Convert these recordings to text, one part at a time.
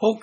ホー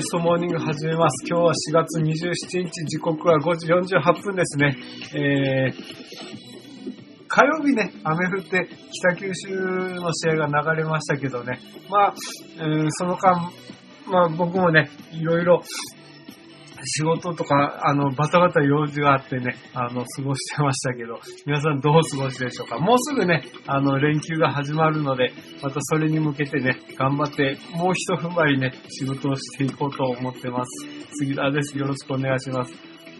ホークストモーニング始めます。今日は4月27日、時刻は5時48分ですね。えー、火曜日ね、雨降って北九州の試合が流れましたけどね。まあ、うんその間、まあ僕もね、いろいろ仕事とか、あの、バタバタ用事があってね、あの、過ごしてましたけど、皆さんどう過ごしでしょうか？もうすぐね、あの、連休が始まるので、またそれに向けてね、頑張って、もう一踏ん張りね、仕事をしていこうと思ってます。杉田です。よろしくお願いします。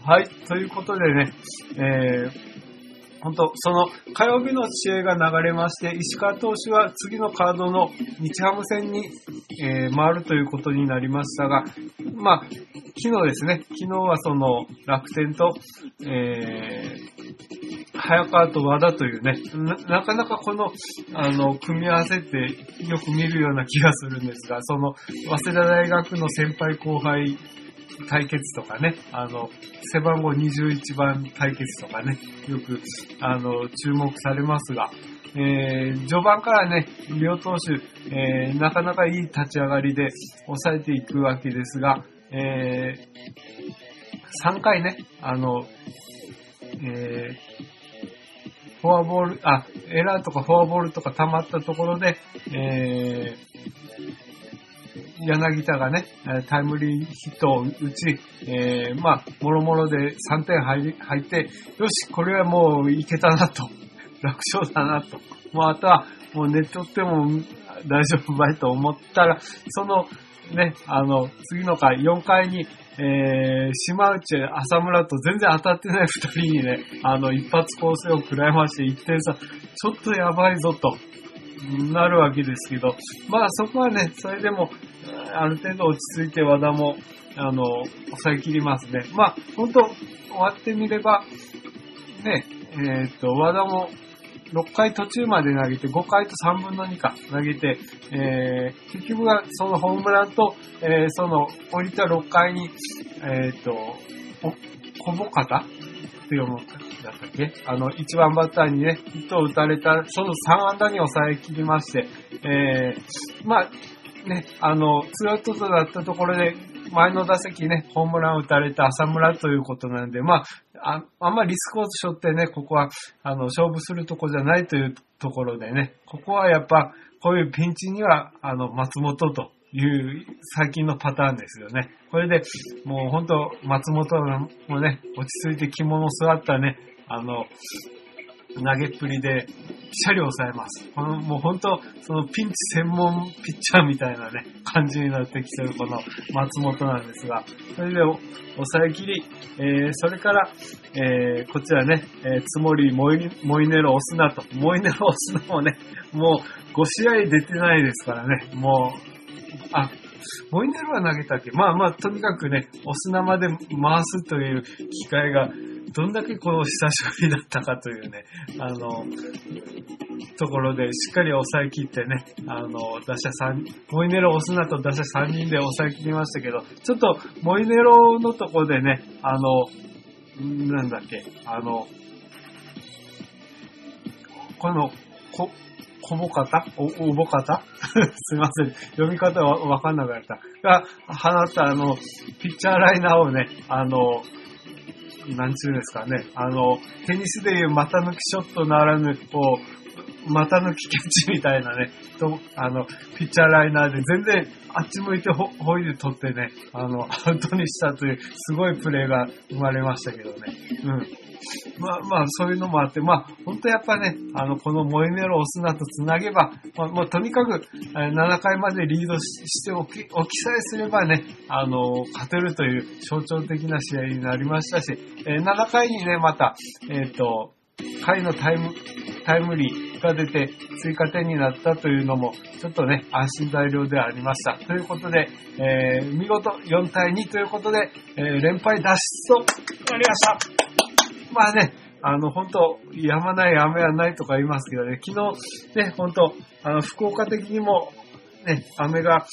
はい、ということでね、えー、本当その火曜日の試合が流れまして、石川投手は次のカードの日ハム戦に、えー回るということになりましたが、まあ、昨日ですね、昨日はその楽天と、えー、早川と和田というねな、なかなかこの、あの、組み合わせってよく見るような気がするんですが、その、早稲田大学の先輩後輩対決とかね、あの、背番号21番対決とかね、よく、あの、注目されますが、えー、序盤からね、両投手、えー、なかなかいい立ち上がりで抑えていくわけですが、えー、3回ね、あの、え、フォアボール、あ、エラーとかフォアボールとか溜まったところで、えー、柳田がね、タイムリーヒットを打ち、えー、まあ、もろもろで3点入り入って、よし、これはもういけたなと、楽勝だなと、もうあとはもう寝とっても大丈夫ばいと思ったら、そのね、あの、次の回、4回に、えー、島内、浅村と全然当たってない2人にね、あの、一発構成を食らいまして、1点差、ちょっとやばいぞと、なるわけですけど、まあそこはね、それでも、ある程度落ち着いて和田も、あの、抑え切りますね。まあ、本当終わってみれば、ね、えっ、と、和田も6回途中まで投げて、5回と3分の2か投げて、えー、結局はそのホームランと、えー、その降りた6回に、えっ、と、こ小保方って読むんだったっけ？あの、1番バッターにね、ヒットを打たれた、その3安打に抑え切りまして、えー、まあ、ね、あの、ツーアウトとだったところで、前の打席ね、ホームランを打たれた浅村ということなんで、まあ、ああんまりリスクを背負ってね、ここは、あの、勝負するとこじゃないというところでね、ここはやっぱ、こういうピンチには、あの、松本という最近のパターンですよね。これで、もう本当松本もね、落ち着いて着物を座ったね、あの、投げっぷりで、ピシャリ抑えます。この、もう本当、そのピンチ専門ピッチャーみたいなね、感じになってきてるこの松本なんですが、それで抑え切り、えー、それから、えー、こちらね、えー、つもりモイモイネロオスナと、モイネロオスナもね、もう5試合出てないですからね、もう、あ、モイネロは投げたっけ？まあまあ、とにかくね、オスナまで回すという機会が、どんだけこの久しぶりだったかというね、あの、ところでしっかり抑え切ってね、あの、打者3、モイネロ、オスナと打者3人で抑え切りましたけど、ちょっと、モイネロのとこでね、あの、なんだっけ、あの、この、こ、こぼかた？お、おぼかた？すいません。読み方はわかんなくなった。が、放ったあの、ピッチャーライナーをね、あの、なんちゅうんですかね、あの、テニスでいう股抜きショットならぬ、こう、股抜きキャッチみたいなね、と、あの、ピッチャーライナーで全然あっち向いてホホイール取ってね、あの、アウトにしたというすごいプレーが生まれましたけどね。うん。まあまあ、そういうのもあって、まあ、本当やっぱね、あの、このモイネロオスナと繋げば、まあ、もうとにかく、7回までリードしておき、おきさえすればね、あの、勝てるという象徴的な試合になりましたし、えー、7回にね、また、えっ、ー、と、回のタイム、タイムリーが出て追加点になったというのも、ちょっとね、安心材料ではありました。ということで、えー、見事4対2ということで、えー、連敗脱出となりました。まあね、あの、本当やまない雨はないとか言いますけどね、昨日、ね、本当あの、福岡的にも、ね、雨が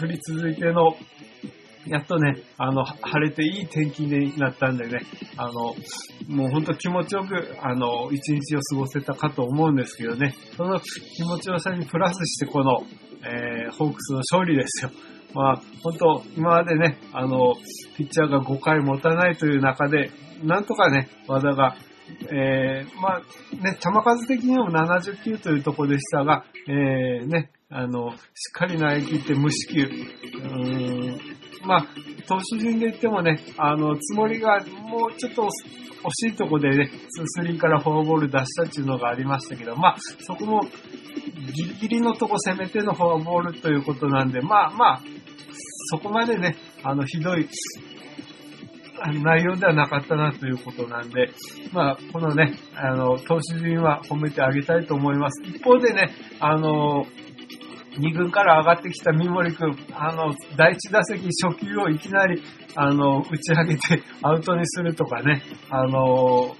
降り続いての、やっとね、あの、晴れていい天気になったんでね、あの、もうほんと気持ちよく、あの、一日を過ごせたかと思うんですけどね、その気持ちよさにプラスしてこの、えー、ホークスの勝利ですよ。まあ、本当今までね、あの、ピッチャーが5回持たないという中で、なんとかね、和田が、えー、まあ、ね、球数的にも70球というところでしたが、えー、ね、あの、しっかり投げ切って無四球。うーんまあ、投手陣で言ってもね、あの、つもりがもうちょっと惜しいとこでね、2-3からフォアボール出したっていうのがありましたけど、まあ、そこもギリギリのとこ攻めてのフォアボールということなんで、まあまあ、そこまでね、あの、ひどい内容ではなかったなということなんで、まあ、このね、あの、投手陣は褒めてあげたいと思います。一方でね、あの、2軍から上がってきた三森くん、あの、第1打席初球をいきなり、あの、打ち上げてアウトにするとかね、あの、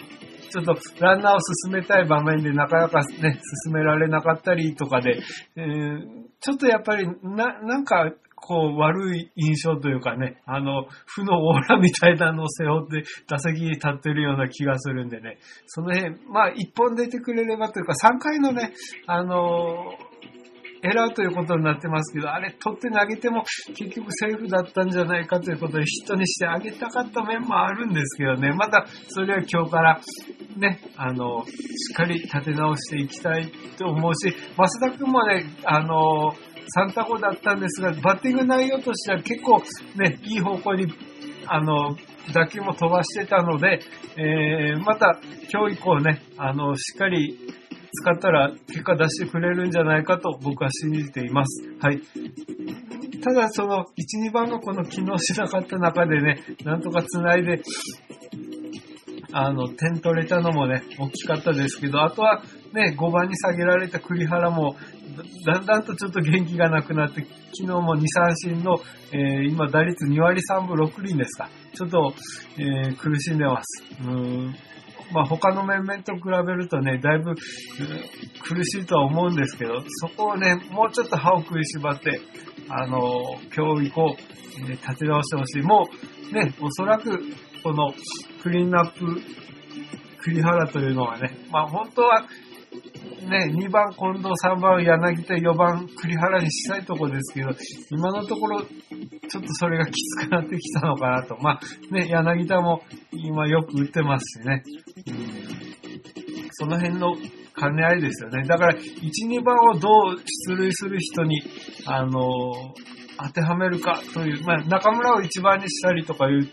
ちょっとランナーを進めたい場面でなかなかね、進められなかったりとかで、えー、ちょっとやっぱりな、なんかこう悪い印象というかね、あの、負のオーラみたいなのを背負って打席に立ってるような気がするんでね、その辺、まあ一本出てくれればというか3回のね、あのエラーということになってますけど、あれ取って投げても結局セーフだったんじゃないかということでヒットにしてあげたかった面もあるんですけどね、またそれは今日からね、あの、しっかり立て直していきたいと思うし、増田君もね、あの、3タコだったんですが、バッティング内容としては結構ね、いい方向に、あの、打球も飛ばしてたので、えー、また今日以降ね、あの、しっかり使ったら結果出してくれるんじゃないかと僕は信じています。はい。ただその1、2番がこの機能しなかった中でね、なんとか繋いで、あの、点取れたのもね、大きかったですけど、あとはね、5番に下げられた栗原も、だんだんとちょっと元気がなくなって、昨日も2三振の、えー、今打率2割3分6厘ですか。ちょっと、えー、苦しんでます。うんまあ、他の面々と比べるとね、だいぶ苦しいとは思うんですけど、そこをね、もうちょっと歯を食いしばって、あの、今日以降、立て直してほしい。もう、ね、おそらく、このクリーンアップ栗原というのはね、まあ本当はね、2番近藤、3番柳田、4番栗原にしたいところですけど、今のところ、ちょっとそれがきつくなってきたのかなと。まあ、ね、柳田も今よく打ってますしね。うん、その辺の兼ね合いですよね。だから、1、2番をどう出塁する人に、あのー、当てはめるかという、まあ、中村を1番にしたりとかいう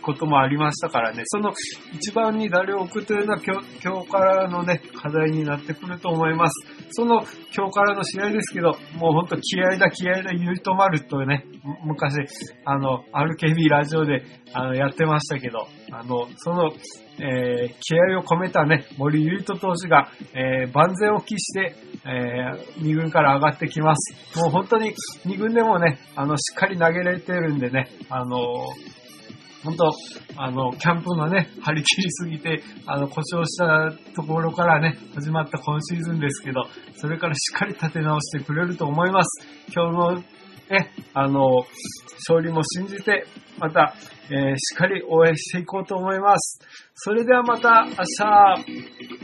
こともありましたからね、その一番に誰を置くというのは今日からのね、課題になってくると思います。その今日からの試合ですけど、もうほんと気合だ気合だゆいとまるとね、昔、あの、RKB ラジオであのやってましたけど、あの、その、えー、気合を込めたね、森ゆいと投手が、えー、万全を期して、えー、2軍から上がってきます。もう本当に2軍でもね、あの、しっかり投げれてるんでね、あの本当、あの、キャンプのね、張り切りすぎて、あの、故障したところからね、始まった今シーズンですけど、それからしっかり立て直してくれると思います。今日のね、あの、勝利も信じて、また、えー、しっかり応援していこうと思います。それではまた明日